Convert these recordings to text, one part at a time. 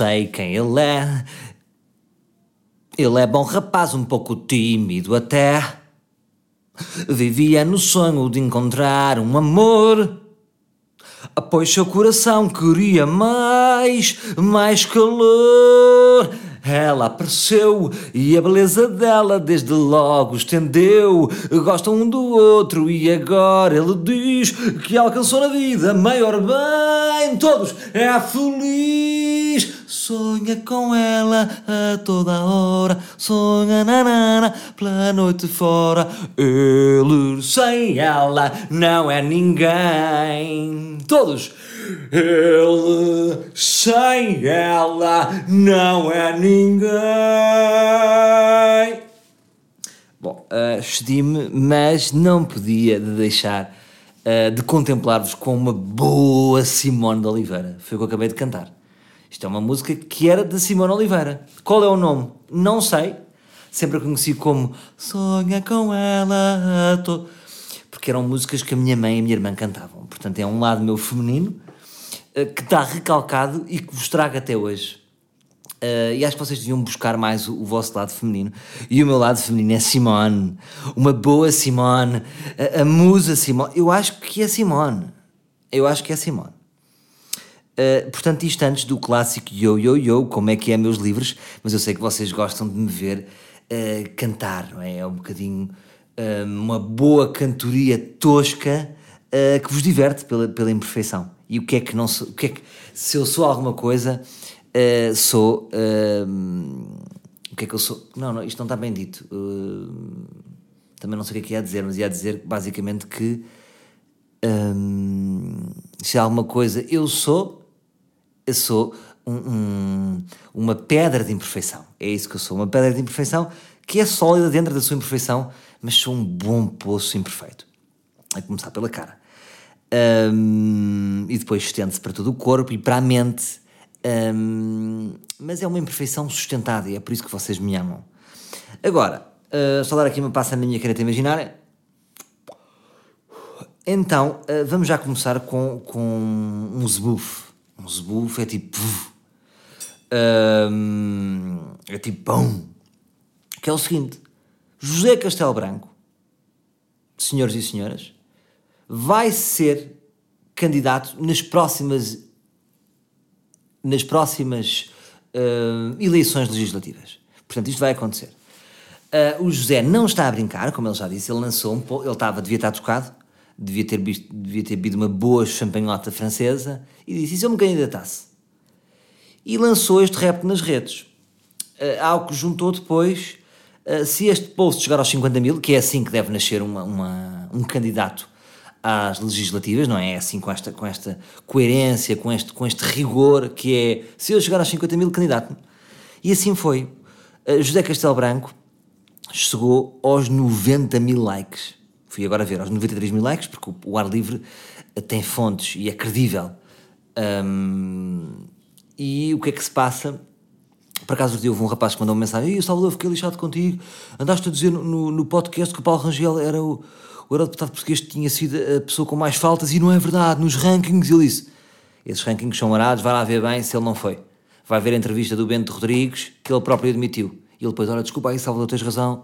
sei quem ele é. Ele é bom rapaz, um pouco tímido até. Vivia no sonho de encontrar um amor. Pois seu coração queria mais, mais calor. Ela apareceu e a beleza dela desde logo estendeu. Gostam um do outro e agora ele diz que alcançou na vida maior bem. Todos é feliz. Sonha com ela a toda hora. Sonha nanana pela noite fora. Ele sem ela não é ninguém. Todos. Ele sem ela não é ninguém. Bom, uh, excedi-me, mas não podia de deixar uh, de contemplar-vos com uma boa Simone de Oliveira. Foi o que eu acabei de cantar. Isto é uma música que era de Simone Oliveira. Qual é o nome? Não sei. Sempre a conheci como Sonha com ela. Tô... Porque eram músicas que a minha mãe e a minha irmã cantavam. Portanto, é um lado meu feminino uh, que está recalcado e que vos trago até hoje. Uh, e acho que vocês deviam buscar mais o, o, vosso lado feminino. E o meu lado feminino é Simone. Uma boa Simone. A, a musa Simone. Eu acho que é Simone. Eu acho que é Simone. Uh, portanto, isto antes do clássico Yo Yo Yo, como é que é meus livros, mas eu sei que vocês gostam de me ver uh, cantar, não é? É um bocadinho uh, uma boa cantoria tosca que vos diverte pela, pela imperfeição. E o que é que não sou, o que é que, se eu sou alguma coisa, sou. o que é que eu sou? Não, não, isto não está bem dito. também não sei o que é que ia dizer, mas ia dizer basicamente que. Um, se há alguma coisa eu sou, eu sou um, um, uma pedra de imperfeição. É isso que eu sou, uma pedra de imperfeição que é sólida dentro da sua imperfeição, mas sou um bom poço imperfeito. A começar pela cara. Um, e depois estende-se para todo o corpo e para a mente. Mas é uma imperfeição sustentada e é por isso que vocês me amam. Agora, uh, só dar aqui uma passa na minha caneta imaginária. Então, uh, vamos já começar com, com um zebuf um zebufo é tipo. É tipo pão. Que é o seguinte: José Castelo Branco, senhores e senhoras, vai ser candidato nas próximas nas próximas uh, eleições legislativas. Portanto, isto vai acontecer. Uh, o José não está a brincar, como ele já disse, ele lançou um ele estava, devia estar tocado, devia ter, visto, devia ter bebido uma boa champanhota francesa e disse: se eu me candidatasse? E lançou este rap nas redes. Uh, algo que juntou depois. Uh, se este post chegar aos 50 mil, que é assim que deve nascer uma, uma, um candidato às legislativas, não é? É assim com esta, com esta coerência, com este, com este rigor, que é se eu chegar aos 50 mil, candidato. E assim foi. Uh, José Castelo Branco chegou aos 90 mil likes fui agora ver aos 93 mil likes, porque o, ar livre tem fontes e é credível. Um, e o que é que se passa? Por acaso houve um rapaz que mandou uma mensagem: Ei, Salvador, fiquei lixado contigo. Andaste a dizer no, no podcast que o Paulo Rangel era o, o eurodeputado português que tinha sido a pessoa com mais faltas e não é verdade. Nos rankings, ele disse: Esses rankings são arados, vai lá ver bem se ele não foi. Vai ver a entrevista do Bento Rodrigues, que ele próprio admitiu. E ele depois: Olha, desculpa aí, Salvador, tens razão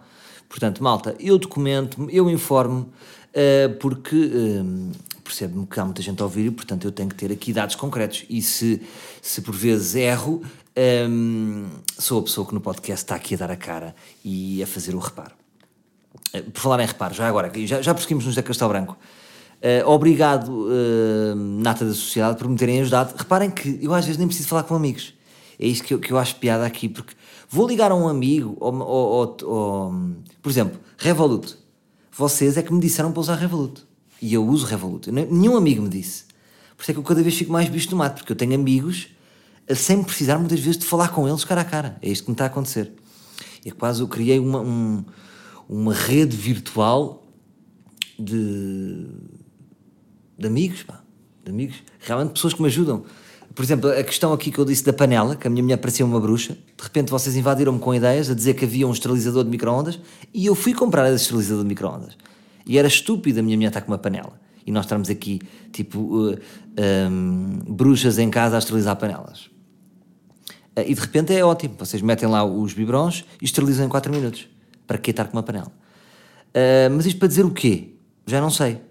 Portanto, malta, eu documento-me, eu informo, uh, porque uh, percebo-me que há muita gente a ouvir e, portanto, eu tenho que ter aqui dados concretos. E se, se por vezes erro, um, sou a pessoa que no podcast está aqui a dar a cara e a fazer o reparo. Uh, por falar em reparo, já agora, já, já prosseguimos no José Castelo Branco. Uh, obrigado, uh, Nata da Sociedade, por me terem ajudado. Reparem que eu às vezes nem preciso falar com amigos. É isto que eu, que eu acho piada aqui, porque Vou ligar a um amigo, ou, ou, ou, por exemplo, Revolut. Vocês é que me disseram para usar Revolut. E eu uso Revolut. Nenhum amigo me disse. Por isso é que eu cada vez fico mais bicho do mato, porque eu tenho amigos sem precisar muitas vezes de falar com eles cara a cara. É isto que me está a acontecer. É quase eu criei uma, um, uma rede virtual de, de amigos, pá. De amigos. Realmente pessoas que me ajudam. Por exemplo, a questão aqui que eu disse da panela, que a minha mulher parecia uma bruxa, de repente vocês invadiram-me com ideias a dizer que havia um esterilizador de microondas e eu fui comprar esse esterilizador de microondas. E era estúpido a minha mulher estar com uma panela. E nós estamos aqui, tipo, uh, um, bruxas em casa a esterilizar panelas. Uh, e de repente é ótimo. Vocês metem lá os biberons e esterilizam em 4 minutos. Para que estar com uma panela? Uh, mas isto para dizer o quê? Já não sei.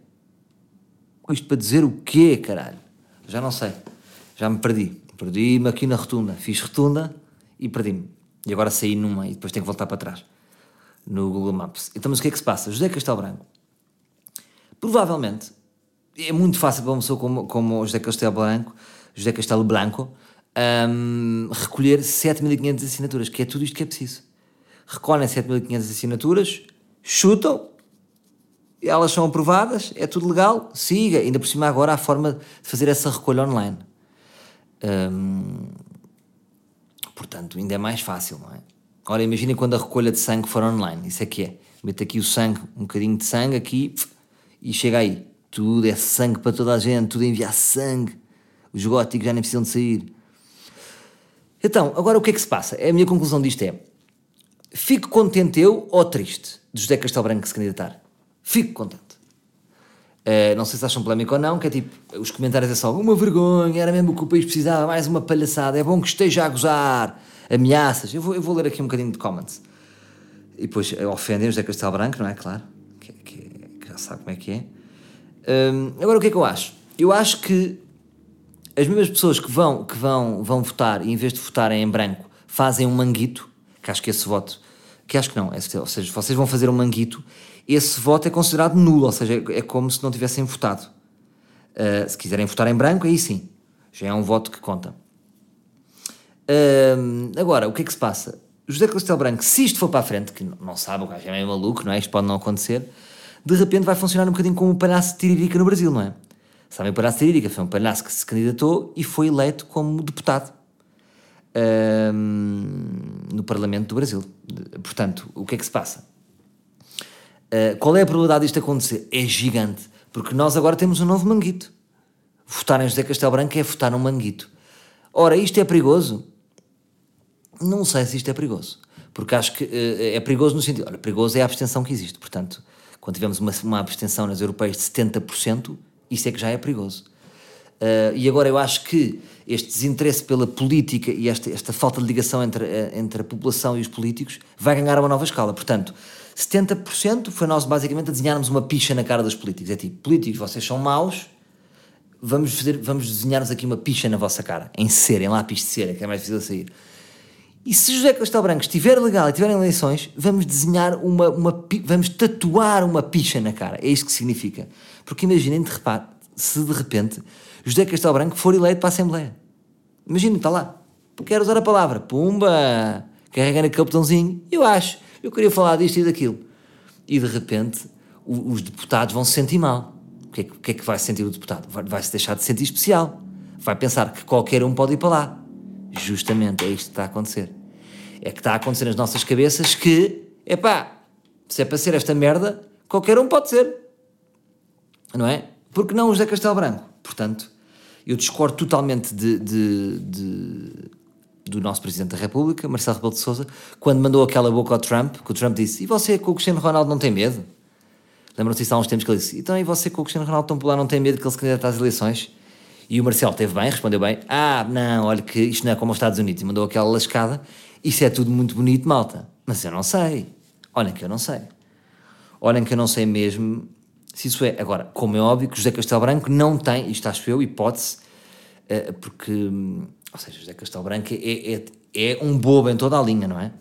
Isto para dizer o quê, caralho? Já não sei. Já me perdi. Perdi-me aqui na rotunda. Fiz rotunda e perdi-me. E agora saí numa e depois tenho que voltar para trás. No Google Maps. Então, mas o que é que se passa? José Castelo Branco. Provavelmente, é muito fácil para uma pessoa como, como José Castelo Branco, José Castelo Branco, um, recolher 7.500 assinaturas, que é tudo isto que é preciso. Recolhem 7.500 assinaturas, chutam, elas são aprovadas, é tudo legal, siga. Ainda por cima, agora há forma de fazer essa recolha online. Portanto, ainda é mais fácil, não é? Ora, imaginem quando a recolha de sangue for online, isso é que é. Mete aqui o sangue, um bocadinho de sangue aqui e chega aí. Tudo é sangue para toda a gente, tudo é enviar sangue. Os góticos já nem precisam de sair. Então, agora o que é que se passa? A minha conclusão disto é: fico contente eu ou triste de José Castelo Branco se candidatar? Fico contente. Uh, não sei se acham polémico ou não, que é tipo, os comentários é só uma vergonha, era mesmo o que o país precisava, mais uma palhaçada, é bom que esteja a gozar, ameaças. Eu vou, eu vou ler aqui um bocadinho de comments. E depois eh, ofendem José Castelo Branco, não é? Claro, que, que, que já sabe como é que é. Um, agora, o que é que eu acho? Eu acho que as mesmas pessoas que vão, que vão, vão votar e em vez de votarem em branco fazem um manguito, que acho que esse voto, que acho que não, é, ou seja, vocês vão fazer um manguito esse voto é considerado nulo, ou seja, é como se não tivessem votado. Uh, se quiserem votar em branco, aí sim, já é um voto que conta. Uh, agora, o que é que se passa? José Castelo Branco, se isto for para a frente, que não sabe, o gajo é meio maluco, não é? Isto pode não acontecer, de repente vai funcionar um bocadinho como o palhaço Tiririca no Brasil, não é? Sabem, o palhaço Tiririca foi um palhaço que se candidatou e foi eleito como deputado no Parlamento do Brasil. Portanto, o que é que se passa? Uh, qual é a probabilidade disto acontecer? É gigante, porque nós agora temos um novo manguito. Votar em José Castelo Branco é votar num manguito. Ora, isto é perigoso? Não sei se isto é perigoso, porque acho que uh, é perigoso no sentido. Olha, perigoso é a abstenção que existe, portanto, quando tivemos uma, uma abstenção nas europeias de 70%, isso é que já é perigoso. Uh, e agora eu acho que este desinteresse pela política e esta, esta falta de ligação entre, entre a população e os políticos vai ganhar uma nova escala. Portanto, 70% foi nós basicamente a desenharmos uma picha na cara dos políticos. É tipo, políticos, vocês são maus, vamos, fazer, vamos desenhar-nos aqui uma picha na vossa cara, em cera, em lápis de cera, que é mais difícil de sair. E se José Castelo Branco estiver legal e tiver eleições, vamos desenhar uma, uma vamos tatuar uma picha na cara. É isto que significa. Porque imaginem, de repente, se de repente José Castelo Branco for eleito para a Assembleia. Imaginem, está lá. Quero usar a palavra. Pumba! Carrega naquele botãozinho. Eu acho eu queria falar disto e daquilo. E de repente o, os deputados vão se sentir mal. O que, é, que, é, que vai sentir o deputado? Vai, vai se deixar de sentir especial. Vai pensar que qualquer um pode ir para lá. Justamente é isto que está a acontecer. É que está a acontecer nas nossas cabeças que, epá, se é para ser esta merda, qualquer um pode ser. Não é? Porque não o José Castelo Branco. Portanto, eu discordo totalmente de, de, de do nosso Presidente da República, Marcelo Rebelo de Sousa, quando mandou aquela boca ao Trump, que o Trump disse, e você com o Cristiano Ronaldo não tem medo? Lembram-se disso há uns tempos que ele disse, então e você com o Cristiano Ronaldo tão popular não tem medo que ele se candidate às eleições? E o Marcelo teve bem, respondeu bem, ah, não, olha que isto não é como os Estados Unidos, e mandou aquela lascada, isso é tudo muito bonito, malta, mas eu não sei, olhem que eu não sei, olhem que eu não sei mesmo se isso é. Agora, como é óbvio que José Castelo Branco não tem, isto acho eu, hipótese, eh, porque hum, ou seja, José Castelo Branco é, é, é um bobo em toda a linha, não é?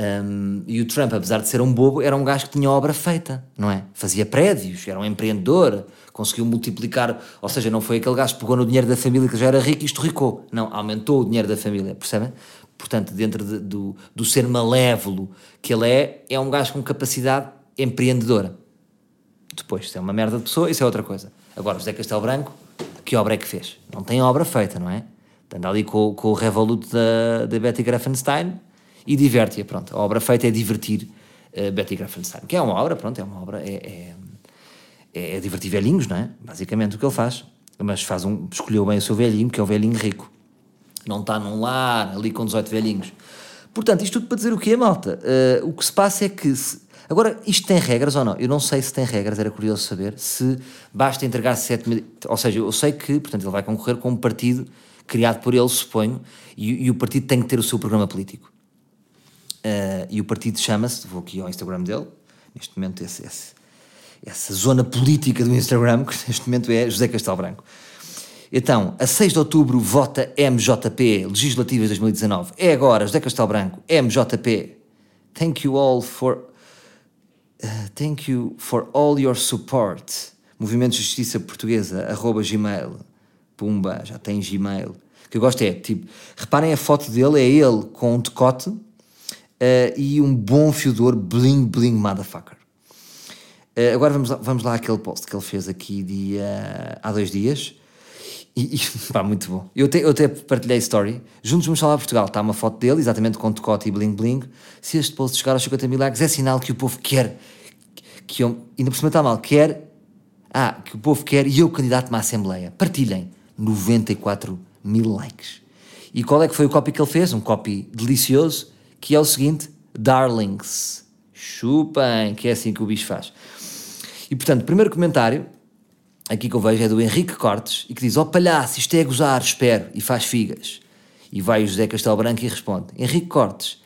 Um, e o Trump, apesar de ser um bobo, era um gajo que tinha obra feita, não é? Fazia prédios, era um empreendedor, conseguiu multiplicar, ou seja, não foi aquele gajo que pegou no dinheiro da família que já era rico e estorricou. Não, aumentou o dinheiro da família, percebem? Portanto, dentro de, do, do ser malévolo que ele é, é um gajo com capacidade empreendedora. Depois, se é uma merda de pessoa, isso é outra coisa. Agora, José Castelo Branco, que obra é que fez? Não tem obra feita, não é? Anda ali com, com o Revolut da, da Betty Grafenstein e diverte-a, pronto. A obra feita é divertir uh, Betty Grafenstein, que é uma obra, pronto, é uma obra, é, é, é divertir velhinhos, não é? Basicamente o que ele faz. Mas faz um, escolheu bem o seu velhinho, que é o velhinho rico. Não está num lar, ali com 18 velhinhos. Portanto, isto tudo para dizer o quê, malta? Uh, o que se passa é que... Se, agora, isto tem regras ou não? Eu não sei se tem regras, era curioso saber. Se basta entregar 7 mil... Ou seja, eu sei que, portanto, ele vai concorrer com um partido criado por ele, suponho, e, e o partido tem que ter o seu programa político. Uh, e o partido chama-se, vou aqui ao Instagram dele, neste momento esse, esse, essa zona política do Instagram, que neste momento é José Castelo Branco. Então, a 6 de outubro vota MJP, Legislativas 2019. É agora, José Castelo Branco, MJP. Thank you all for. Uh, thank you for all your support. Movimento de Justiça Portuguesa, arroba Gmail. Pumba, já tem Gmail. O que eu gosto é, tipo, reparem a foto dele, é ele com um decote uh, e um bom fiodor bling bling motherfucker. Uh, agora vamos lá, vamos lá àquele post que ele fez aqui dia, há dois dias. E, e pá, muito bom. Eu até, eu até partilhei story. Juntos vamos falar Portugal. Está uma foto dele, exatamente com decote e bling bling. Se este post chegar aos 50 mil likes, é sinal que o povo quer. Que eu, ainda por cima está mal, quer. Ah, que o povo quer e eu candidato-me à Assembleia. Partilhem. 94 mil likes. E qual é que foi o copy que ele fez? Um copy delicioso, que é o seguinte: Darlings. Chupem, que é assim que o bicho faz. E portanto, primeiro comentário, aqui que eu vejo, é do Henrique Cortes, e que diz: Ó oh, palhaço, isto é gozar, espero, e faz figas. E vai o José Castelo Branco e responde: Henrique Cortes,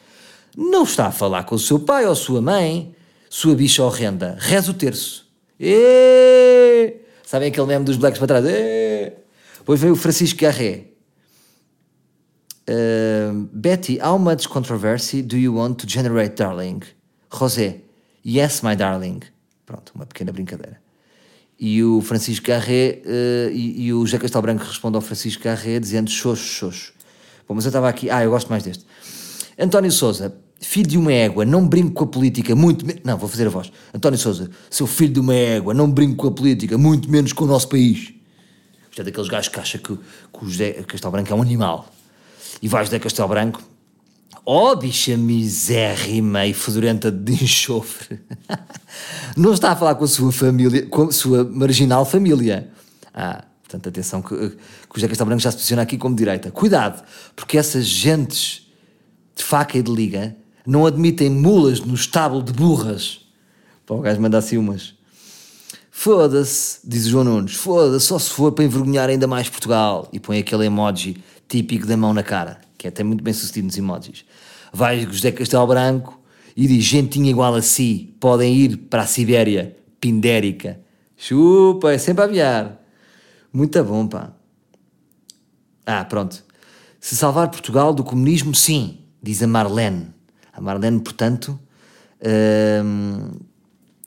não está a falar com o seu pai ou sua mãe, sua bicha horrenda, reza o terço. E Sabem aquele meme dos blacks para trás? Depois veio o Francisco Garré. Uh, Betty, how much controversy do you want to generate, darling? José, yes, my darling. Pronto, uma pequena brincadeira. E o Francisco Garré uh, e, e, o José Castelo Branco responde ao Francisco Garré dizendo xoxo, xoxo. Bom, mas eu estava aqui. Ah, eu gosto mais deste. António Souza, filho de uma égua, não brinco com a política, muito menos. Não, vou fazer a voz. António Souza, seu filho de uma égua, não brinco com a política, muito menos com o nosso país. Isto é daqueles gajos que acham que, que o José Castelo Branco é um animal. E vai José Castelo Branco, ó oh, bicha misérrima e fedorenta de enxofre. não está a falar com a sua família, com a sua marginal família. Ah, portanto, atenção que, que o José Castelo Branco já se posiciona aqui como direita. Cuidado, porque essas gentes de faca e de liga não admitem mulas no estábulo de burras. Para o gajo mandar assim umas. Foda-se, diz o João Nunes, foda-se, só se for para envergonhar ainda mais Portugal. E põe aquele emoji típico da mão na cara, que é até muito bem sucedido nos emojis. Vai José Castelo Branco e diz: gentinha igual a si, podem ir para a Sibéria, pindérica. Chupa, é sempre a aviar. Muito bom, pá. Ah, pronto. Se salvar Portugal do comunismo, sim, diz a Marlene. A Marlene, portanto, hum,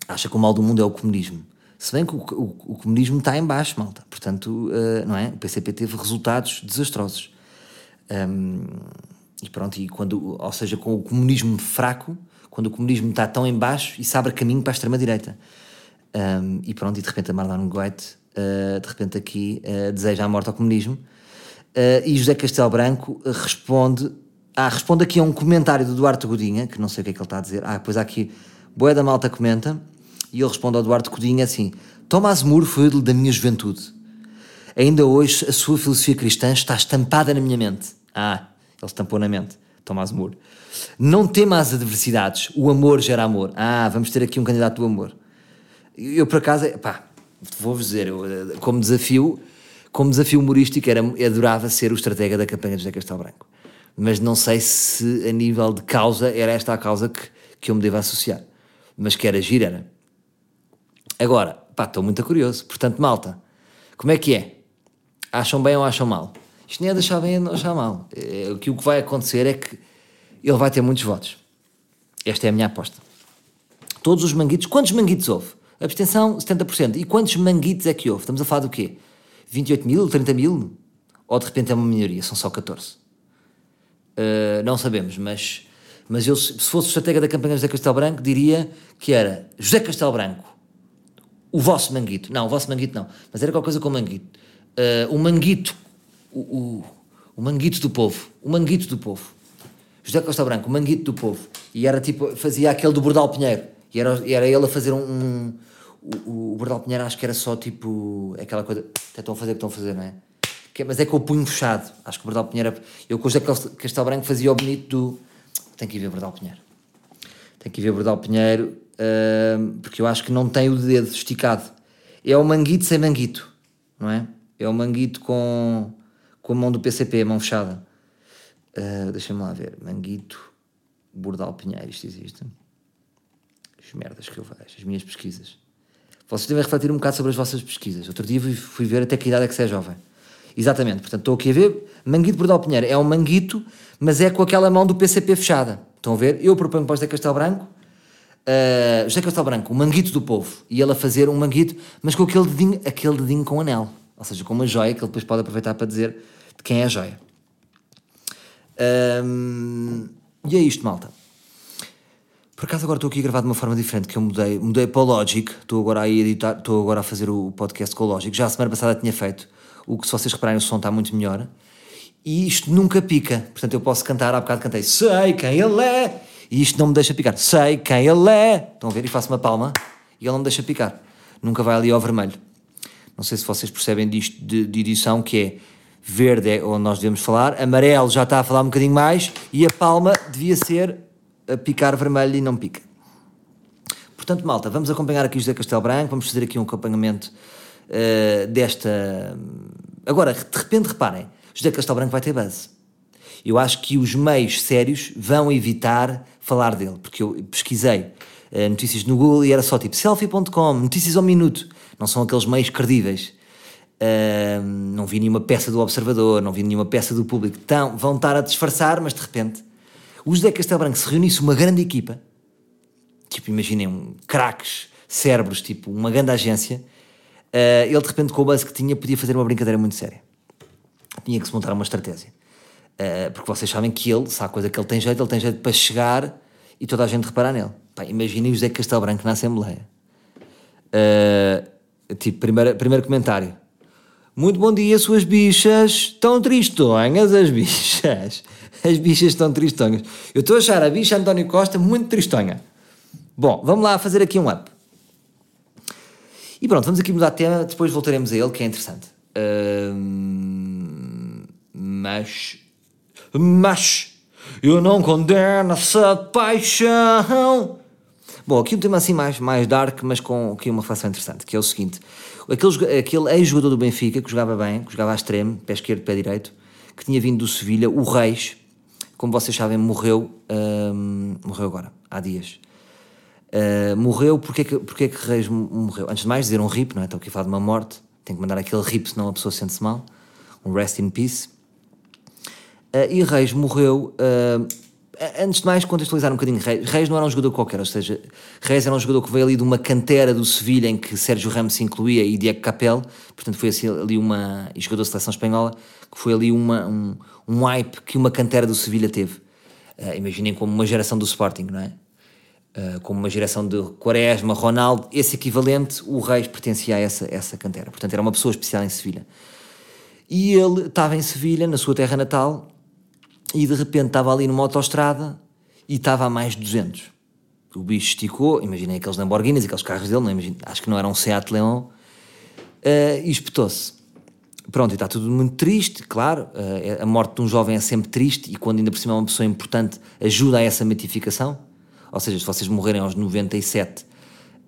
acha que o mal do mundo é o comunismo. Se bem que o, o, o comunismo está em baixo, malta. Portanto, uh, não é? O PCP teve resultados desastrosos. Um, e pronto, e quando, ou seja, com o comunismo fraco, quando o comunismo está tão em baixo e abre caminho para a extrema-direita. Um, e pronto, e de repente a Marlene Goethe, uh, de repente aqui, uh, deseja a morte ao comunismo. e José Castelo Branco responde, ah, responde aqui a um comentário do Duarte Godinha, que não sei o que é que ele está a dizer. Ah, pois há aqui, Boé da Malta comenta, e ele responde ao Eduardo Codinha assim: Tomás Moore foi ídolo da minha juventude. Ainda hoje a sua filosofia cristã está estampada na minha mente. Ah, ele estampou na mente. Tomás Moore. Não tema as adversidades, o amor gera amor. Ah, vamos ter aqui um candidato do amor. Eu, por acaso, pá, vou-vos dizer, eu, como desafio, como desafio humorístico, era, adorava ser o estratega da campanha de José Castelo Branco. Mas não sei se a nível de causa era esta a causa que, que eu me devo associar. Mas que era era. Agora, pá, estou muito curioso. Portanto, malta, como é que é? Acham bem ou acham mal? Isto nem é deixar bem ou achar mal. É, o que o que vai acontecer é que ele vai ter muitos votos. Esta é a minha aposta. Todos os manguitos, quantos manguitos houve? Abstenção, 70%. E quantos manguitos é que houve? Estamos a falar do quê? 28 mil, 30 mil? Ou de repente é uma minoria, são só 14? Uh, eh, não sabemos, mas, mas eu, se fosse estratega da campanha José Castelo Branco, diria que era José Castelo Branco, o vosso manguito. Não, o vosso manguito não. Mas era qualquer coisa com manguito. Uh, o manguito. O, o, o, manguito do povo. O manguito do povo. José Costa Branco, o manguito do povo. E era tipo, fazia aquele do Bordal Pinheiro. E era, era ele a fazer um. um o, o Bordal Pinheiro acho que era só tipo. aquela coisa. Estão a fazer o que estão a fazer, não é? Que, mas é com o punho fechado. Acho que o Bordal Pinheiro. Eu com o José Castelo Branco fazia o bonito do. Tem que ir ver o Bordal Pinheiro. Tem que ir ver o Bordal Pinheiro uh, porque eu acho que não tem o dedo esticado. É o manguito sem manguito, não é? É o manguito com, com a mão do PCP, a mão fechada. Uh, Deixa-me lá ver. Manguito, Bordal Pinheiro, isto existe. As merdas que eu vejo, as minhas pesquisas. Vocês devem refletir um bocado sobre as vossas pesquisas. Outro dia fui, fui ver até que idade é que você é jovem. Exatamente, portanto estou aqui a ver. Manguito Bordal Pinheiro é um manguito, mas é com aquela mão do PCP fechada. Estão a ver? Eu proponho para o José Castelo Branco, uh, José Castelo Branco, o manguito do povo, e ele a fazer um manguito, mas com aquele dedinho, aquele dedinho com anel. Ou seja, com uma joia que ele depois pode aproveitar para dizer de quem é a joia. Um, e é isto, malta. Por acaso agora estou aqui a gravar de uma forma diferente, que eu mudei, mudei para o Logic, estou agora a editar, estou agora a fazer o podcast com o Logic. Já a semana passada tinha feito, o que se vocês repararem o som está muito melhor. E isto nunca pica, portanto eu posso cantar, há bocado cantei Sei quem ele é, e isto não me deixa picar. Sei quem ele é. Estão a ver? E faço uma palma e ele não me deixa picar. Nunca vai ali ao vermelho. Não sei se vocês percebem disto de, de edição, que é verde é onde nós devemos falar, amarelo já está a falar um bocadinho mais e a palma devia ser a picar vermelho e não pica. Portanto, malta, vamos acompanhar aqui José Castelo Branco, vamos fazer aqui um acompanhamento uh, desta. Agora, de repente, reparem, José Castelo Branco vai ter base. Eu acho que os meios sérios vão evitar falar dele, porque eu pesquisei uh, notícias no Google e era só tipo selfie.com, notícias ao minuto, não são aqueles meios credíveis. Uh, não vi nenhuma peça do Observador, não vi nenhuma peça do Público. Então, vão estar a disfarçar, mas de repente, o José Castelo Branco se reunisse uma grande equipa, tipo, imaginem, um, craques, cérebros, tipo, uma grande agência, uh, ele de repente, com o buzz que tinha, podia fazer uma brincadeira muito séria. Tinha que se montar uma estratégia. Uh, porque vocês sabem que ele, se há coisa que ele tem jeito, ele tem jeito para chegar e toda a gente reparar nele. Pá, imaginem o José Castelo Branco na Assembleia. Uh, tipo, primeiro, primeiro comentário. Muito bom dia, suas bichas. Estão tristonhas as bichas. As bichas estão tristonhas. Eu estou a achar a bicha António Costa muito tristonha. Bom, vamos lá fazer aqui um up. E pronto, vamos aqui mudar de tema, depois voltaremos a ele, que é interessante. Uh, mas. Mas. Eu não condeno essa paixão. Bom, aqui um tema assim mais, mais dark, mas com aqui uma reflexão interessante, que é o seguinte. Aquele, aquele ex-jogador do Benfica, que jogava bem, que jogava a extremo, pé esquerdo, pé direito, que tinha vindo do Sevilha, o Reis, como vocês sabem, morreu, hum, morreu agora, há dias. Uh, morreu, porque é, que, porque é que Reis morreu? Antes de mais, dizer um rip, não é? Estou aqui a falar de uma morte, tenho que mandar aquele rip, senão a pessoa sente-se mal. Um rest in peace. Uh, e Reis morreu uh, antes de mais, contextualizar um bocadinho Reis. Reis não era um jogador qualquer, ou seja, Reis era um jogador que veio ali de uma cantera do Sevilha em que Sérgio Ramos se incluía e Diego Capel, portanto foi assim, ali uma. e jogador da seleção espanhola, que foi ali uma, um, um hype que uma cantera do Sevilha teve. Imaginem como uma geração do Sporting, não é? Uh, como uma geração de Quaresma, Ronaldo, esse equivalente, o Reis pertencia a essa, essa cantera. Portanto, era uma pessoa especial em Sevilha. E ele estava em Sevilha, na sua terra natal, e de repente estava ali numa autoestrada e estava a mais de 200. O bicho esticou, imaginei aqueles Lamborghinis, aqueles carros dele, não imagine, acho que não era um Seat Leon, uh, e espetou-se. Pronto, e está tudo muito triste, claro, uh, a morte de um jovem é sempre triste e quando ainda por cima é uma pessoa importante ajuda a essa mitificação, ou seja, se vocês morrerem aos 97 uh,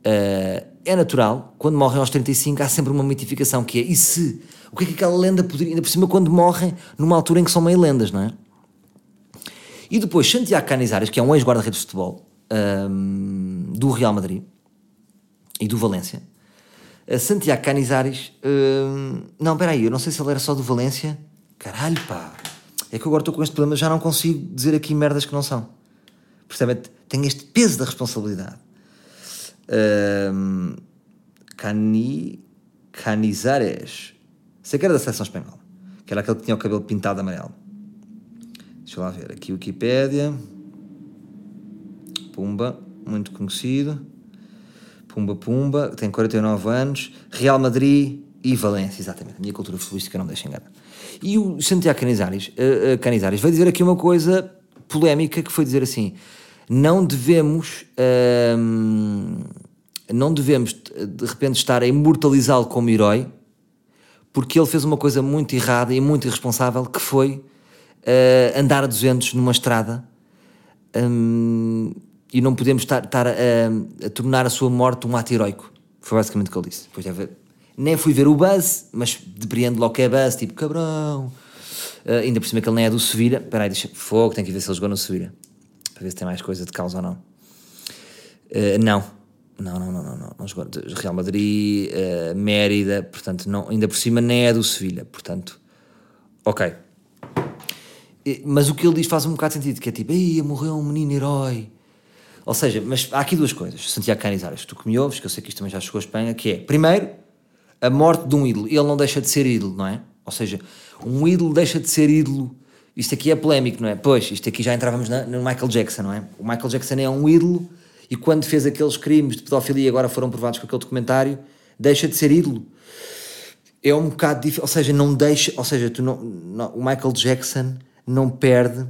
eh, é natural, quando morrem aos 35 há sempre uma mitificação que é, e se? O que é que aquela lenda poderia, ainda por cima quando morrem numa altura em que são meio lendas, não é? E depois Santiago Canizares, que é um ex-guarda-redes de futebol um, do Real Madrid e do Valência. Uh, Santiago Canizares, um, não, espera aí, eu não sei se ele era só do Valência. Caralho, pá. É que agora estou com este problema, já não consigo dizer aqui merdas que não são. Percebe? Tem este peso da responsabilidade. Um, Cani, Canizares. Sei que era da seleção espanhola. Que era aquele que tinha o cabelo pintado amarelo. Deixa lá ver aqui Wikipédia. Pumba, muito conhecido. Pumba Pumba, tem 49 anos. Real Madrid e Valência, exatamente. A minha cultura futebolística não deixa enganar. E o Santiago Canizares, uh, uh, Canizares vai dizer aqui uma coisa polémica que foi dizer assim: não devemos. Uh, não devemos de repente estar a imortalizá-lo como herói, porque ele fez uma coisa muito errada e muito irresponsável que foi uh, andar a 200 numa estrada um, e não podemos estar, estar a, a, tornar a sua morte um ato heroico. Foi basicamente o que ele disse. Nem fui ver o Buzz, mas depreendo logo que é Buzz, tipo cabrão. Uh, ainda por cima que ele nem é do Sevilha. Espera aí, deixa fogo, tem que ver se ele jogou no Sevilha. Para ver se tem mais coisa de causa ou não. Uh, não. Não, não, não, não, não. Real Madrid, uh, Mérida, portanto, não, ainda por cima nem é do Sevilha, portanto, ok. Mas o que ele diz faz um bocado de sentido, que é tipo, ei, morreu um menino herói. Ou seja, mas há aqui duas coisas, Santiago Canizares, tu que me ouves, que eu sei que isto também já chegou à Espanha, que é, primeiro, a morte de um ídolo, ele não deixa de ser ídolo, não é? Ou seja, um ídolo deixa de ser ídolo, isto aqui é polémico, não é? Pois, isto aqui já entrávamos na, no Michael Jackson, não é? O Michael Jackson é um ídolo e quando fez aqueles crimes de pedofilia agora foram provados com aquele documentário, deixa de ser ídolo. É um bocado difícil, ou seja, não deixa, ou seja, tu não, não, o Michael Jackson não perde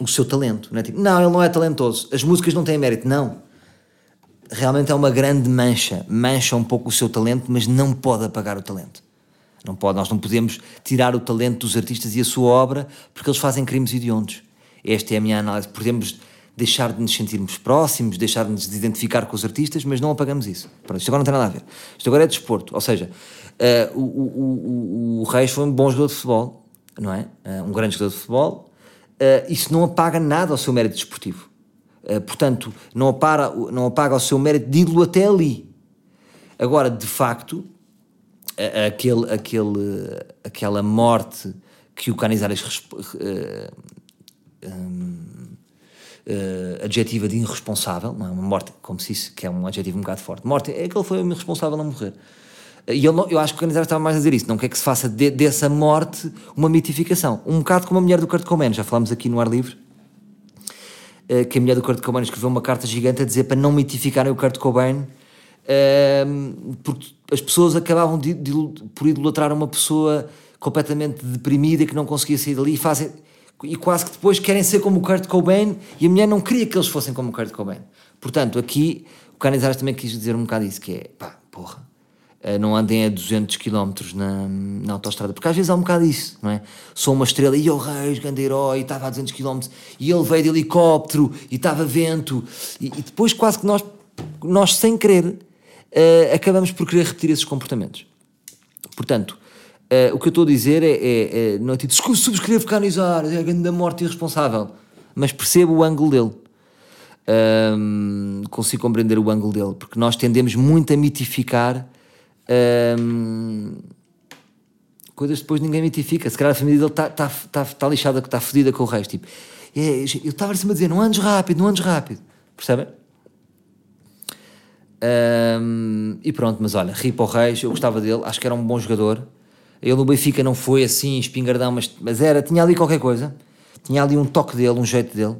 o seu talento, não é tipo, não, ele não é talentoso, as músicas não têm mérito, não. Realmente é uma grande mancha, mancha um pouco o seu talento, mas não pode apagar o talento. Não pode, nós não podemos tirar o talento dos artistas e a sua obra porque eles fazem crimes hediondos. Esta é a minha análise. Podemos deixar de nos sentirmos próximos, deixar de nos identificar com os artistas, mas não apagamos isso. Pronto, isto agora não tem nada a ver. Isto agora é desporto, ou seja, uh, o, o, o, o Reis foi um bom jogador de futebol, não é? Uh, um grande jogador de futebol. Uh, isso não apaga nada ao seu mérito desportivo. portanto, não apaga, não apaga o seu mérito de ídolo até ali. Agora, de facto, aquele, aquele, aquela morte que o Canizares um, uh, adjetiva de irresponsável, não é? uma morte, como se disse, que é um adjetivo um bocado forte. Morte é que ele foi um irresponsável a morrer. E eu, eu acho que o organizador estava mais a dizer isso, não quer que se faça de, dessa morte uma mitificação. Um bocado como a mulher do Cobain, já falámos aqui no ar livre, uh, que a mulher do Kurt Cobain escreveu uma carta gigante a dizer para não mitificarem o Kurt Cobain, uh, porque as pessoas acabavam de, de, por idolatrar uma pessoa completamente deprimida que não conseguia sair dali e fazem e quase que depois querem ser como o Kurt Cobain e a mulher não queria que eles fossem como o Kurt Cobain. Portanto, aqui o Canizares também quis dizer um bocado isso, que é, pá, porra, eh, não andem a 200 km na, na autostrada, porque às vezes há um bocado isso, não é? Sou uma estrela e o Reis, grande herói, estava a 200 km e ele veio de helicóptero e estava vento e, e depois quase que nós, nós sem querer, uh, acabamos por querer repetir esses comportamentos. Portanto, Uh, o que eu estou a dizer é, é, é não é tipo subscrevo canizar, é a grande morte irresponsável, mas percebo o ângulo dele. Um, consigo compreender o ângulo dele, porque nós tendemos muito a mitificar um, coisas que depois ninguém mitifica. Se calhar a família dele está tá, tá, tá lixada, está fodida com o resto. Tipo, é, eu estava a dizer, não andes rápido, não andes rápido. Percebem? Um, e pronto, mas olha, Ripo Reis, eu gostava dele, acho que era um bom jogador. Ele no Benfica não foi assim, espingardão, mas, mas era, tinha ali qualquer coisa. Tinha ali um toque dele, um jeito dele.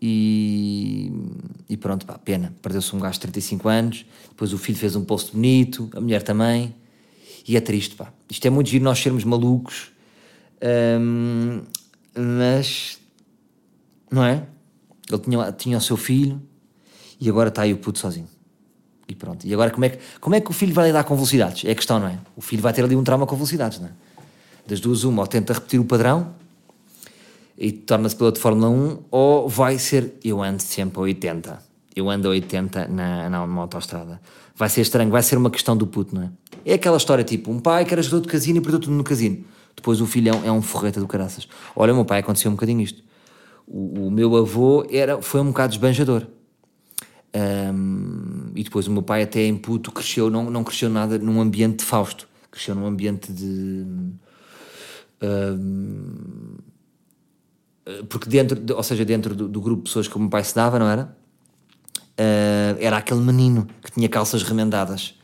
E, e pronto, pá, pena. Perdeu-se um gajo de 35 anos. Depois o filho fez um post bonito, a mulher também. E é triste, pá. Isto é muito giro nós sermos malucos. Um, mas, não é? Ele tinha, tinha o seu filho e agora está aí o puto sozinho. E pronto. E agora como é, que, como é que o filho vai lidar com velocidades? É a questão, não é? O filho vai ter ali um trauma com velocidades, não é? Das duas, uma, ou tenta repetir o padrão e torna-se piloto de Fórmula 1, ou vai ser eu ando sempre a 80. Eu ando a 80 na, na, numa autostrada. Vai ser estranho, vai ser uma questão do puto, não é? É aquela história tipo: um pai que era jogador de casino e perdeu tudo no casino. Depois o filhão é um forreta do caraças. Olha, o meu pai aconteceu um bocadinho isto. O, o meu avô era, foi um bocado esbanjador um, e depois o meu pai até em puto cresceu, não, não cresceu nada num ambiente de Fausto, cresceu num ambiente de... Um, porque dentro, de, ou seja, dentro do, do, grupo de pessoas que o meu pai se dava, não era? Uh, era aquele menino que tinha calças remendadas.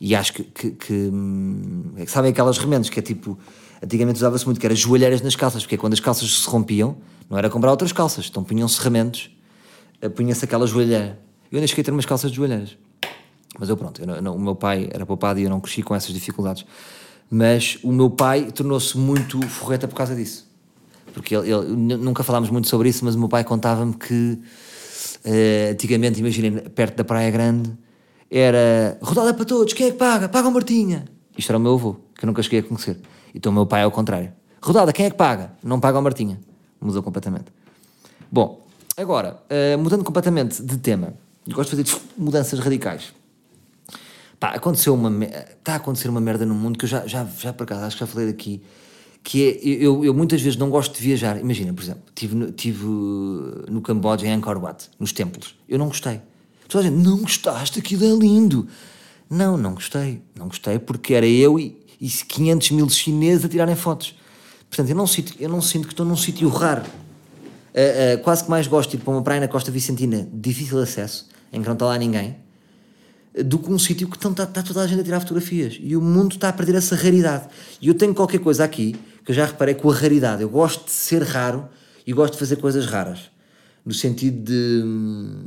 E acho que, que, que hum, sabem aquelas remendas que é tipo, antigamente usava-se muito, que era joelheiras nas calças, porque quando as calças se rompiam, não era comprar outras calças, então punham-se remendos, uh, punha-se aquela joelheira. Eu ainda cheguei a ter umas calças de joelheiras. Mas eu pronto, eu não, o meu pai era poupado e eu não cresci com essas dificuldades. Mas o meu pai tornou-se muito forreta por causa disso. Porque ele, ele, nunca falámos muito sobre isso, mas o meu pai contava-me que uh, antigamente, imaginem, perto da Praia Grande, era rodada para todos, quem é que paga? Paga o Martinha. Isto era o meu avô, que eu nunca cheguei a conhecer. Então o meu pai é ao contrário. Rodada, quem é que paga? Não paga o Martinha. Mudou completamente. Bom, agora, uh, mudando completamente de tema, gosto de fazer mudanças radicais. Pá, aconteceu uma. Está a acontecer uma merda no mundo que eu já, já, já por acaso, acho que já falei daqui, que é, eu, eu muitas vezes não gosto de viajar. Imagina, por exemplo, estive no, tive no Camboja, em Angkor Wat, nos templos. Eu não gostei. Toda a não gostaste, aquilo é lindo. Não, não gostei. Não gostei porque era eu e, e 500 mil chineses a tirarem fotos. Portanto, eu não sinto, eu não sinto que estou num sítio raro. Uh, uh, quase que mais gosto de ir para uma praia na Costa Vicentina, difícil acesso, em que não está lá ninguém, do que um sítio que está, está toda a gente a tirar fotografias. E o mundo está a perder essa raridade. E eu tenho qualquer coisa aqui que eu já reparei com a raridade. Eu gosto de ser raro e gosto de fazer coisas raras. No sentido de. Hum,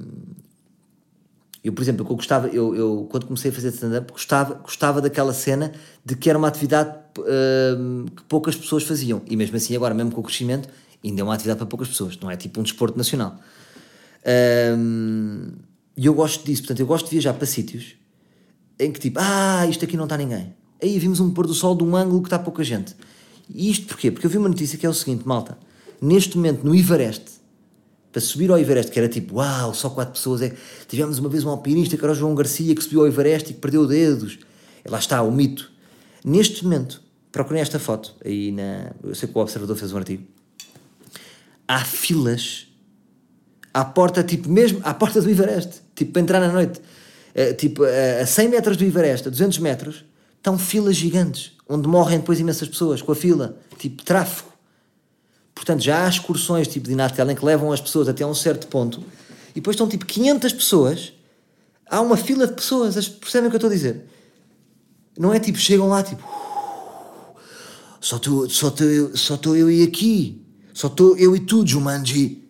eu, por exemplo, eu gostava, eu, eu quando comecei a fazer stand-up, gostava, gostava daquela cena de que era uma atividade uh, que poucas pessoas faziam. E mesmo assim, agora, mesmo com o crescimento, ainda é uma atividade para poucas pessoas, não é tipo um desporto nacional. Um, e eu gosto disso, portanto, eu gosto de viajar para sítios em que tipo, ah, isto aqui não está ninguém. Aí vimos um pôr do sol de um ângulo que está pouca gente. E isto porquê? Porque eu vi uma notícia que é o seguinte, malta. Neste momento, no Everest, para subir ao Everest, que era tipo, uau, só quatro pessoas. É... Tivemos uma vez um alpinista que era o João Garcia que subiu ao Everest e que perdeu dedos. E lá está, o mito. Neste momento, procurem esta foto aí na. Eu sei que o Observador fez um artigo. Há filas à porta, tipo, mesmo à porta do Everest, tipo, para entrar na noite, uh, tipo, uh, a 100 metros do Everest, a 200 metros, estão filas gigantes, onde morrem depois imensas pessoas, com a fila, tipo, tráfego. Portanto, já há excursões, tipo, de Inatel, em que levam as pessoas até a um certo ponto, e depois estão, tipo, 500 pessoas, há uma fila de pessoas, percebem o que eu estou a dizer? Não é tipo, chegam lá, tipo, só estou só só eu e aqui, só estou eu e tu, Jumanji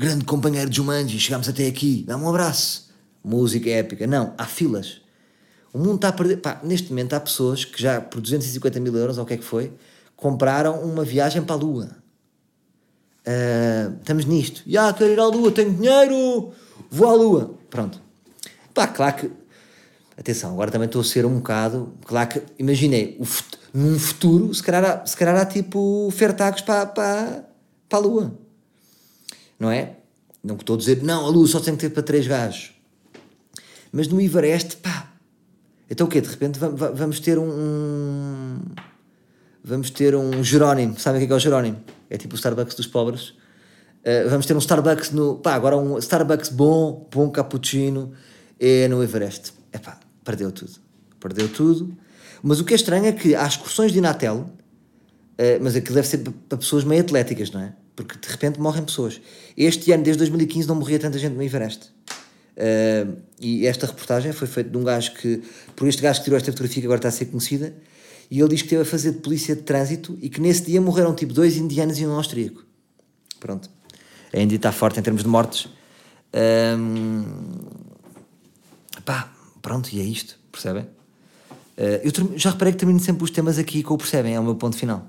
grande companheiro de Jumanji, chegámos até aqui, dá-me um abraço. Música épica. Não, há filas. O mundo está a perder. Pá, neste momento há pessoas que já por 250 mil euros, ou o que é que foi, compraram uma viagem para a Lua. Uh, estamos nisto. Já, ah, quero ir à Lua, tenho dinheiro, vou à Lua. Pronto. Pá, claro que. Atenção, agora também estou a ser um bocado. Claro que, imaginei, o, num futuro, se calhar, há, se calhar há tipo fertagos para, para, para a Lua não é? Não estou a dizer, não, a luz só tem que ter para três gajos. Mas no Everest, pá. Então o quê? De repente vamos ter um. Vamos ter um Jerónimo. Sabem o que é, o Jerónimo? É tipo o Starbucks dos pobres. Uh, vamos ter um Starbucks no. Pá, agora um Starbucks bom, bom cappuccino, é no Everest. É pá, perdeu tudo. Perdeu tudo. Mas o que é estranho é que há excursões de Inatel, uh, mas aquilo deve ser para pessoas meio atléticas, não é? porque de repente morrem pessoas. Este ano, desde 2015, não morria tanta gente no Everest. Uh, e esta reportagem foi feita de um gajo que, por este gajo que tirou esta fotografia, que agora está a ser conhecida, e ele diz que teve a fazer de polícia de trânsito e que nesse dia morreram tipo dois indianos e um austríaco. Pronto. A Índia está forte em termos de mortes. Um, pá, pronto, e é isto, percebem? Uh, eu já reparei que termino sempre os temas aqui com o percebem, é o meu ponto final.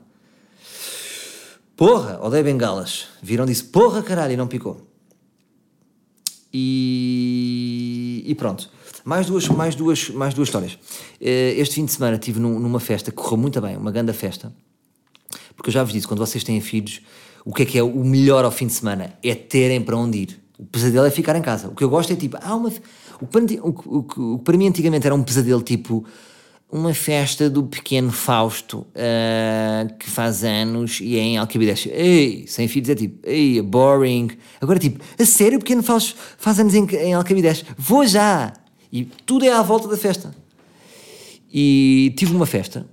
Porra, odeio bengalas. Viram disse, porra caralho, e não picou. E, e, pronto. Mais duas, mais, duas, mais duas histórias. Eh, este fim de semana estive numa festa que correu muito bem, uma grande festa. Porque eu já vos disse, quando vocês têm filhos, o que é que é o melhor ao fim de semana? É terem para onde ir. O pesadelo é ficar em casa. O que eu gosto é tipo, há uma. O, o, o que para mim antigamente era um pesadelo tipo uma festa do pequeno Fausto uh, que faz anos e é em Alcabides. Ei, sem filhos é tipo, ei, é boring. Agora tipo, a sério, o pequeno Fausto faz anos em, em Alcabides? Vou já! E tudo é à volta da festa. E tive uma festa,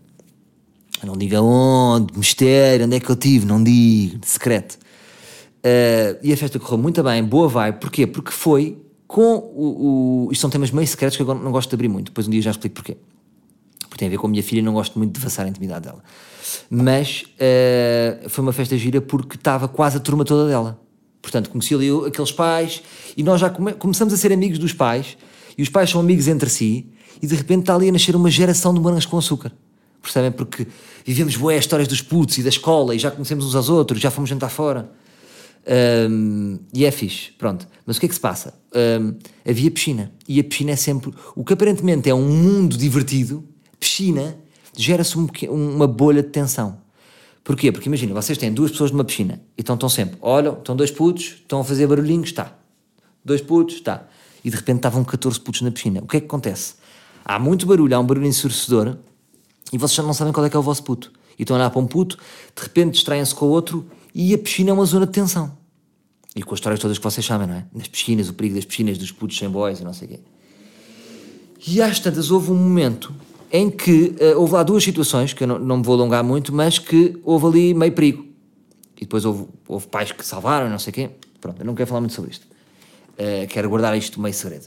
não diga onde, mistério, onde é que eu tive, não digo, secreto. Uh, e a festa correu muito bem, boa vai. Porquê? Porque foi com o, o. Isto são temas meio secretos que eu não gosto de abrir muito, depois um dia já explico porquê tem a ver com a minha filha não gosto muito de devassar a intimidade dela. Mas uh, foi uma festa gira porque estava quase a turma toda dela. Portanto, conheci ali aqueles pais e nós já come começamos a ser amigos dos pais e os pais são amigos entre si e de repente está ali a nascer uma geração de morangos com açúcar. Percebem? Porque vivemos boas histórias dos putos e da escola e já conhecemos uns aos outros, já fomos jantar fora. Um, e é fixe, pronto. Mas o que é que se passa? Um, havia piscina. E a piscina é sempre. O que aparentemente é um mundo divertido, piscina gera-se um, uma bolha de tensão. Porquê? Porque imagina, vocês têm duas pessoas numa piscina e estão, estão sempre, olham, estão dois putos, estão a fazer barulhinhos, está. Dois putos, está. E de repente estavam 14 putos na piscina. O que é que acontece? Há muito barulho, há um barulho ensurdecedor e vocês já não sabem qual é que é o vosso puto. e estão a olhar para um puto, de repente distraem-se com o outro e a piscina é uma zona de tensão. E com as histórias todas que vocês sabem, não é? Nas piscinas, o perigo das piscinas, dos putos sem boys e não sei o quê. E às tantas houve um momento em que uh, houve lá duas situações, que eu não, não me vou alongar muito, mas que houve ali meio perigo. E depois houve, houve pais que salvaram, não sei quê. Pronto, eu não quero falar muito sobre isto. Uh, quero guardar isto meio segredo.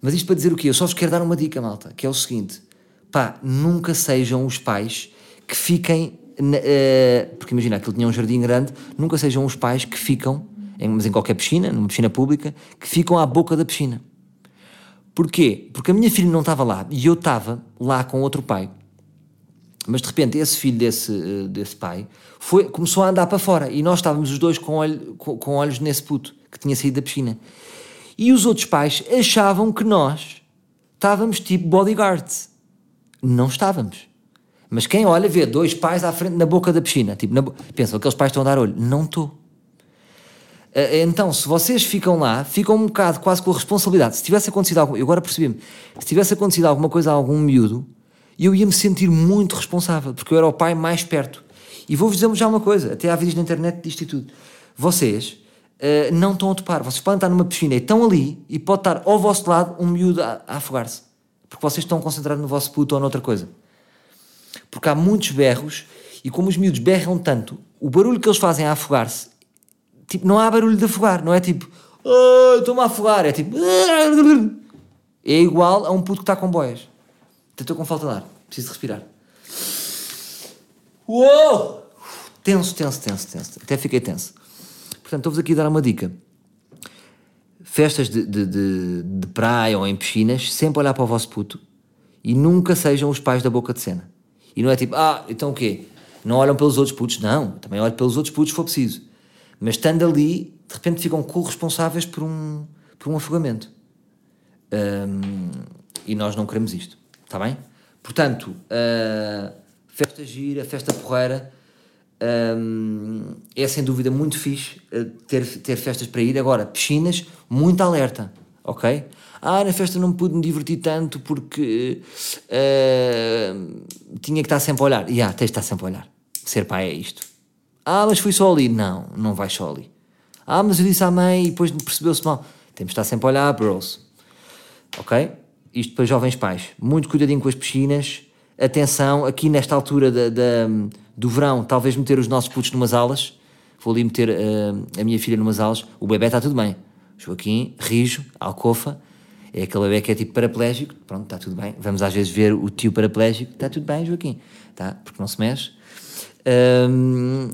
Mas isto para dizer o quê? Eu só vos quero dar uma dica, malta, que é o seguinte: pá, nunca sejam os pais que fiquem. Uh, porque imagina, aquilo tinha um jardim grande, nunca sejam os pais que ficam, em, mas em qualquer piscina, numa piscina pública, que ficam à boca da piscina. Porquê? Porque a minha filha não estava lá e eu estava lá com outro pai. Mas de repente esse filho desse, eh, desse pai foi, começou a andar para fora e nós estávamos os dois com, olho, com, com olhos nesse puto que tinha saído da piscina. E os outros pais achavam que nós estávamos tipo bodyguards. Não estávamos. Mas quem olha vê dois pais à frente na boca da piscina. Tipo, na, pensam, aqueles pais estão a dar olho. Não estou. Eh, então, se vocês ficam lá, ficam um bocado quase com a responsabilidade. Se tivesse acontecido algo, eu agora percebi-me, se tivesse acontecido alguma coisa a algum miúdo, eu ia me sentir muito responsável, porque eu era o pai mais perto. E vou-vos dizer já uma coisa, até há vídeos na internet disto e tudo. Vocês uh, não estão a topar, vocês podem estar numa piscina e estão ali e pode estar ao vosso lado um miúdo a, a afogar-se. Porque vocês estão concentrados no vosso puto ou noutra coisa. Porque há muitos berros e como os miúdos berram tanto, o barulho que eles fazem a afogar-se tipo, não há barulho de afogar, não é tipo, oh, estou-me a afogar, é tipo, é igual a um puto que está com boias. Estou com falta de ar, preciso respirar. Uou! Tenso, tenso, tenso, tenso. Até fiquei tenso. Portanto, estou-vos aqui a dar uma dica. Festas de, de, de, de praia ou em piscinas, sempre olhar para o vosso puto e nunca sejam os pais da boca de cena. E não é tipo, ah, então o quê? Não olham pelos outros putos? Não, também olho pelos outros putos se for preciso. Mas estando ali, de repente ficam corresponsáveis por um, por um afogamento. Um, e nós não queremos isto, está bem? Portanto, uh, festa gira, festa porreira, um, é sem dúvida muito fixe uh, ter, ter festas para ir. Agora, piscinas, muito alerta, ok? Ah, na festa não pude me divertir tanto porque uh, tinha que estar sempre a olhar. E yeah, tens de estar sempre a olhar. Ser pai é isto. Ah, mas fui só ali. Não, não vais só ali. Ah, mas eu disse à mãe e depois percebeu-se mal. Temos de estar sempre a olhar, bros. Ok? Isto para jovens pais. Muito cuidadinho com as piscinas. Atenção, aqui nesta altura da, da do verão, talvez meter os nossos putos numas aulas. Vou ali meter uh, a minha filha numas aulas. O bebê está tudo bem. Joaquim, Rijo, Alcofa. É aquele bebê que é tipo paraplégico. Pronto, está tudo bem. Vamos às vezes ver o tio paraplégico. Está tudo bem, Joaquim. Tá? Porque não se mexe. Um,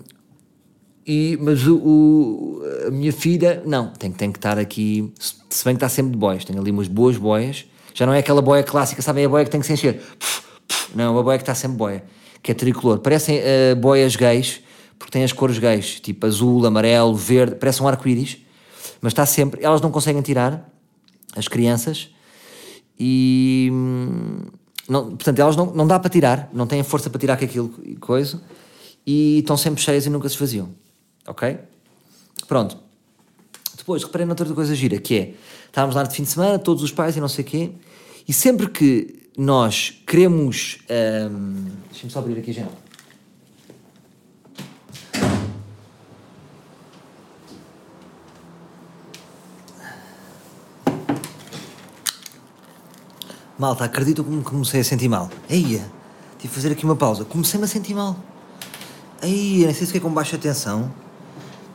e, mas o, o, a minha filha, não, tem, tem que estar aqui, se bem que está sempre de boias, tem ali umas boas boias, já não é aquela boia clássica, sabem, a boia que tem que se encher, não, a boia que está sempre boia, que é tricolor, parecem uh, boias gays, porque tem as cores gays, tipo azul, amarelo, verde, parece um arco-íris, mas está sempre, elas não conseguem tirar, as crianças, e, hum, não, portanto, elas não, não dá para tirar, não têm força para tirar com aquilo, coisa, e estão sempre cheias e nunca se faziam ok? Pronto. Depois, reparei noutra coisa gira, que é, estávamos lá de fim de semana, todos os pais e não sei o quê, e sempre que nós queremos... Um, Deixa-me só abrir aqui a janela. Malta, acredito que me comecei a sentir mal. Eia, tive de fazer aqui uma pausa. Comecei-me a sentir mal. Eia, nem sei se é com baixa tensão.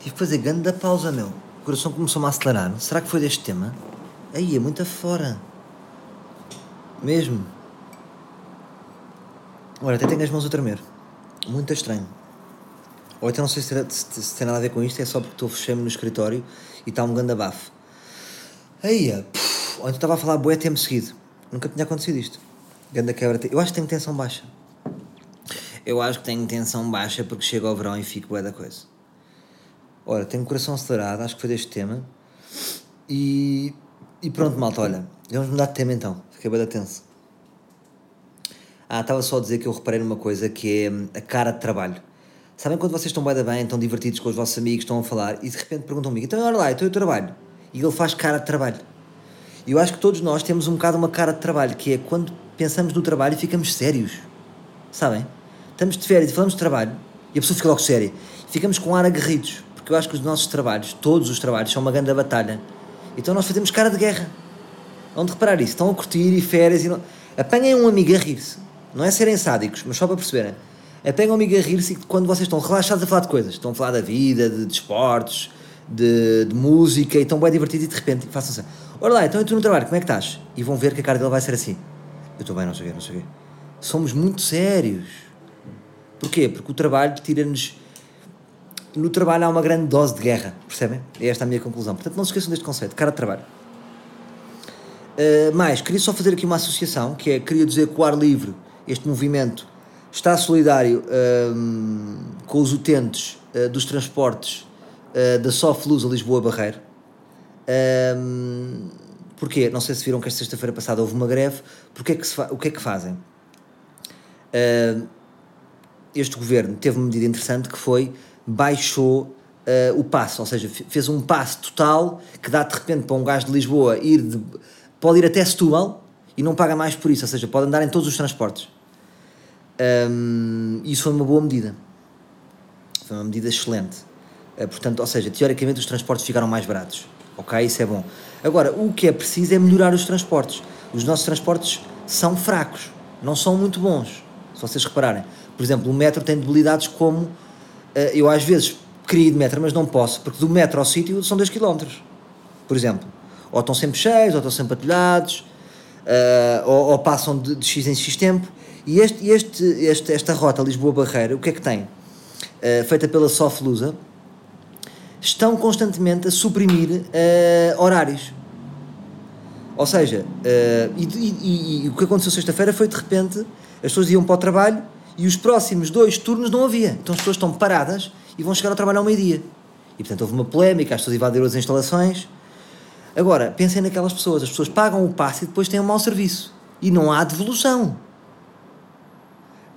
Tive que fazer grande da pausa, meu. O coração começou-me a acelerar. Será que foi deste tema? Aí, é muito afora. Mesmo. Olha, até tenho as mãos a tremer. Muito estranho. Ou então não sei se, se, se tem nada a ver com isto, é só porque estou fechando no escritório e está um grande abafo. Aí, ou então estava a falar boé tempo seguido. Nunca tinha acontecido isto. Ganda quebra. Eu acho que tenho tensão baixa. Eu acho que tenho tensão baixa porque chego ao verão e fico boé da coisa. Ora, tenho o coração acelerado, acho que foi deste tema. E, e pronto, malta, olha, vamos mudar de tema então. Fiquei bem tenso. Ah, estava só a dizer que eu reparei numa coisa que é hum, a cara de trabalho. Sabem quando vocês estão bem bem, estão divertidos com os vossos amigos, estão a falar e de repente perguntam-me, então olha lá, então eu trabalho. E ele faz cara de trabalho. E eu acho que todos nós temos um bocado uma cara de trabalho, que é quando pensamos no trabalho e ficamos sérios. Sabem? estamos de férias e falamos de trabalho e a pessoa fica logo séria. Ficamos com ar aguerridos, porque eu acho que os nossos trabalhos, todos os trabalhos, são uma grande batalha. Então nós fazemos cara de guerra. Onde reparar isso? Estão a curtir e férias e não... Apanhem um amigo a rir-se. Não é serem sádicos, mas só para perceberem. Apanhem um amigo a rir-se quando vocês estão relaxados a falar de coisas, estão a falar da vida, de desportos, de, de, música e estão bem divertidos e de repente façam assim: Olha lá, então eu estou no trabalho, como é que estás? E vão ver que a cara dele vai ser assim: Eu estou bem, não sei o quê, não sei o quê. Somos muito sérios. Porquê? Porque o trabalho tira-nos. No trabalho há uma grande dose de guerra, percebem? É esta a minha conclusão. Portanto, não se esqueçam deste conceito: cara de trabalho. Uh, mais, queria só fazer aqui uma associação, que é, queria dizer que o ar livre, este movimento, está solidário uh, com os utentes uh, dos transportes da Soft Luz a Lisboa Barreiro. Um, porquê? Não sei se viram que esta sexta-feira passada houve uma greve. Porque é que o que é que fazem? Uh, este governo teve uma medida interessante que foi baixou uh, o passo, ou seja, fez um passo total que dá de repente para um gajo de Lisboa ir de, pode ir até Setúbal e não paga mais por isso, ou seja, pode andar em todos os transportes. Um, isso foi uma boa medida. Foi uma medida excelente. Uh, portanto, ou seja, teoricamente os transportes ficaram mais baratos. Ok? Isso é bom. Agora, o que é preciso é melhorar os transportes. Os nossos transportes são fracos, não são muito bons, se vocês repararem. Por exemplo, o metro tem debilidades como eu às vezes queria ir de metro, mas não posso, porque do metro ao sítio são 2 km. Por exemplo, ou estão sempre cheios, ou estão sempre atolhados, uh, ou, ou, passam de, de, X em X tempo. E este, este, este, esta rota Lisboa-Barreira, o que é que tem? Uh, feita pela Soflusa, estão constantemente a suprimir uh, horários. Ou seja, uh, e, e, e, o que aconteceu sexta-feira foi de repente as pessoas iam para o trabalho e os próximos dois turnos não havia. Então as pessoas estão paradas e vão chegar ao trabalho ao meio-dia. E portanto houve uma polémica, as pessoas invadiram as instalações. Agora, pensem naquelas pessoas, as pessoas pagam o passe e depois têm um mau serviço. E não há devolução.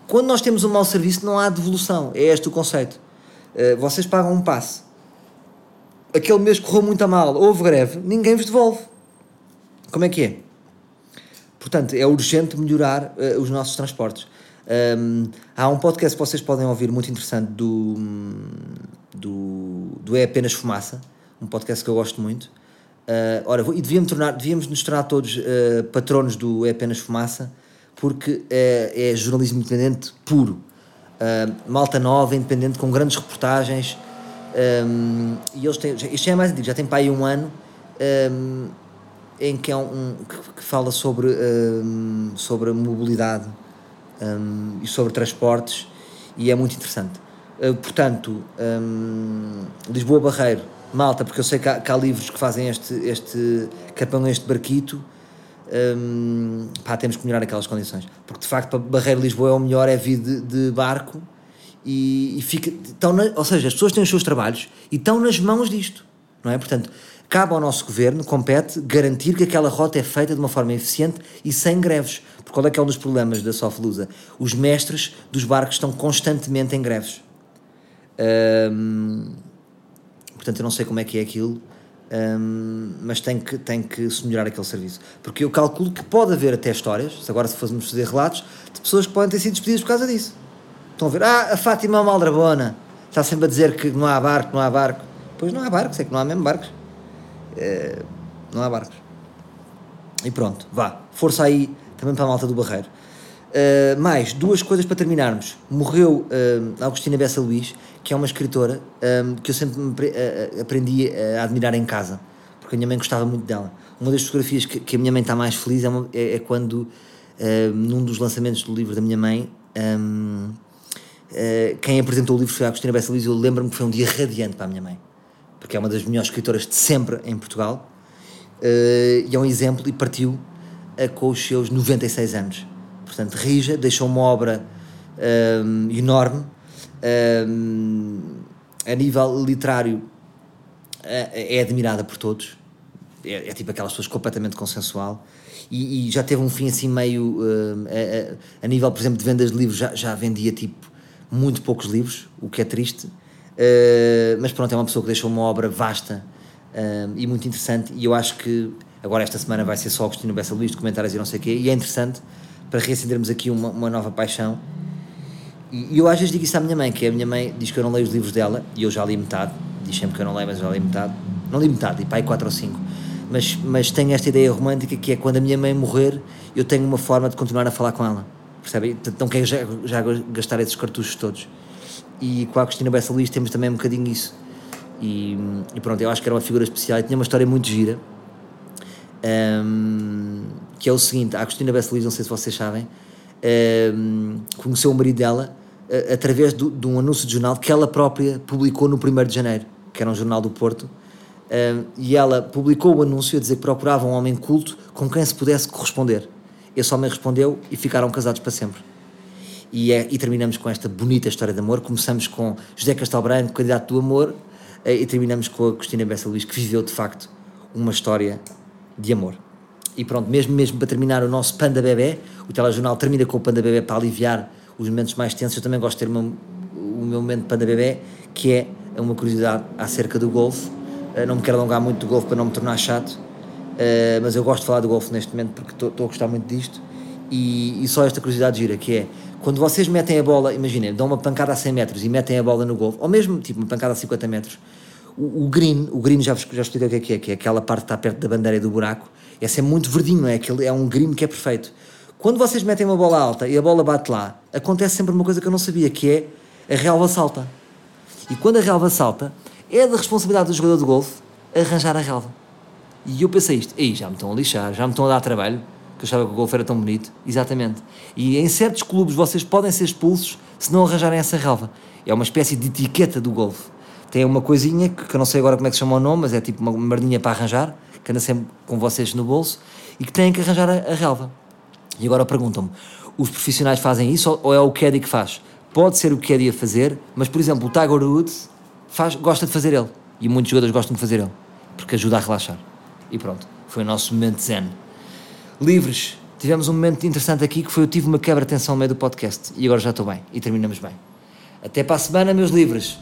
Quando nós temos um mau serviço, não há devolução. É este o conceito. Uh, vocês pagam um passe aquele mês correu muito a mal, houve greve, ninguém vos devolve. Como é que é? Portanto, é urgente melhorar uh, os nossos transportes. Um, há um podcast que vocês podem ouvir muito interessante do, do, do É Apenas Fumaça, um podcast que eu gosto muito. Uh, ora, e devíamos, tornar, devíamos nos tornar todos uh, patronos do É Apenas Fumaça, porque é, é jornalismo independente puro. Uh, malta nova, independente, com grandes reportagens, um, e eles têm, isto já é mais antigo, já tem para aí um ano, um, em que, é um, que, que fala sobre, sobre a mobilidade e sobre transportes, e é muito interessante. Uh, portanto, Lisboa Barreiro, malta, porque eu sei que há, que há livros que fazem este, este apanham este barquito. Um, pá, temos que melhorar aquelas condições porque de facto para Barreiro Lisboa é o melhor é vir de, de barco e, e fica, estão na, ou seja, as pessoas têm os seus trabalhos e estão nas mãos disto, não é? Portanto, cabe ao nosso governo, compete, garantir que aquela rota é feita de uma forma eficiente e sem greves. Porque qual é que é um dos problemas da Soflusa? Os mestres dos barcos estão constantemente em greves. Portanto, eu não sei como é que é aquilo, mas tem que, tem que se melhorar aquele serviço. Porque eu calculo que pode haver até histórias, se agora se fôssemos fazer relatos, de pessoas que podem ter sido despedidas por causa disso. Estão a ver, ah, a Fátima é uma aldrabona, está sempre a dizer que não há barco, não há barco. Pois não há barcos, é que não há mesmo barcos. É, não há barcos. E pronto, vá, força aí também para a malta do Barreiro. Uh, mais duas coisas para terminarmos. Morreu uh, Agostina Bessa Luís, que é uma escritora um, que eu sempre me, uh, aprendi a admirar em casa, porque a minha mãe gostava muito dela. Uma das fotografias que, que a minha mãe está mais feliz é, uma, é, é quando, num dos lançamentos do livro da minha mãe, um, eh, quem apresentou o livro foi a Agostina Bessa Luís, eu lembro-me que foi um dia radiante para a minha mãe, porque é uma das melhores escritoras de sempre em Portugal, e é um exemplo, e partiu com os seus 96 anos. Portanto, rija, deixou uma obra um, enorme, um, a nível literário é admirada por todos, é, é, tipo aquelas pessoas completamente consensual, e, e, já teve um fim assim meio, a, a, a, nível, por exemplo, de vendas de livros, já, já vendia tipo muito poucos livros, o que é triste, uh, mas pronto, é uma pessoa que deixou uma obra vasta uh, e muito interessante. E eu acho que agora, esta semana, vai ser só Agostinho Bessa Luís, comentários e não sei o quê, e é interessante para reacendermos aqui uma, uma nova paixão E, e eu às vezes digo isso à minha mãe, que a minha mãe diz que eu não leio os livros dela, e eu já li metade, diz sempre que eu não leio, mas já li metade. Não li metade, li pai 4 ou 5. Mas, mas tenho esta ideia romântica que é quando a minha mãe morrer, eu tenho uma forma de continuar a falar com ela. Percebe? Portanto, não quero já, já gastar esses cartuchos todos. E com a Cristina Bessa Luís temos também um bocadinho isso. E, e, pronto, eu acho que era uma figura especial e tinha uma história muito gira. Um, que é o seguinte: a Cristina Bessa Luís, não sei se vocês sabem, um, conheceu o marido dela uh, através do, de um anúncio de jornal que ela própria publicou no 1 de janeiro, que era um jornal do Porto. Um, e ela publicou o anúncio a dizer que procurava um homem culto com quem se pudesse corresponder. Esse homem respondeu e ficaram casados para sempre. E, é, e terminamos com esta bonita história de amor. Começamos com José Castelo Branco, candidato do amor, uh, e terminamos com a Cristina Bessa Luís, que viveu de facto uma história de amor. E pronto, mesmo, mesmo para terminar o nosso Panda Bebé, o telejornal termina com o Panda Bebé para aliviar os momentos mais tensos. Eu também gosto de ter meu, o meu momento Panda Bebé, que é uma curiosidade acerca do golfe. Uh, não me quero alongar muito do golfe para não me tornar chato, uh, mas eu gosto de falar do golfe neste momento porque estou a gostar muito disto. E, e, só esta curiosidade gira, que é quando vocês metem a bola, imaginem, dão uma pancada a 100 metros e metem a bola no golfe, ou mesmo tipo uma pancada a 50 metros, o, green, o green já, já expliquei o que é que é, que é aquela parte que está perto da bandeira e do buraco, esse é muito verdinho, é? Aquele, é um green que é perfeito. Quando vocês metem uma bola alta e a bola bate lá, acontece sempre uma coisa que eu não sabia, que é a relva salta. E quando a relva salta, é da responsabilidade do jogador de golfe arranjar a relva. E eu pensei isto, aí já me estão a lixar, já me estão a dar trabalho, que eu achava que o golfe era tão bonito. Exatamente. E em certos clubes vocês podem ser expulsos se não arranjarem essa relva. É uma espécie de etiqueta do golfe. Tem uma coisinha que, que eu não sei agora como é que se chama o nome, mas é tipo uma merdinha para arranjar, que anda sempre com vocês no bolso, e que têm que arranjar a, a relva. E agora perguntam-me, os profissionais fazem isso ou é o Caddy que faz? Pode ser o Caddy a fazer, mas por exemplo o Tiger Woods faz, gosta de fazer ele. E muitos jogadores gostam de fazer ele, porque ajuda a relaxar. E pronto, foi o nosso momento zen. Livres, tivemos um momento interessante aqui que foi eu tive uma quebra de tensão no meio do podcast e agora já estou bem e terminamos bem. Até para a semana, meus livres.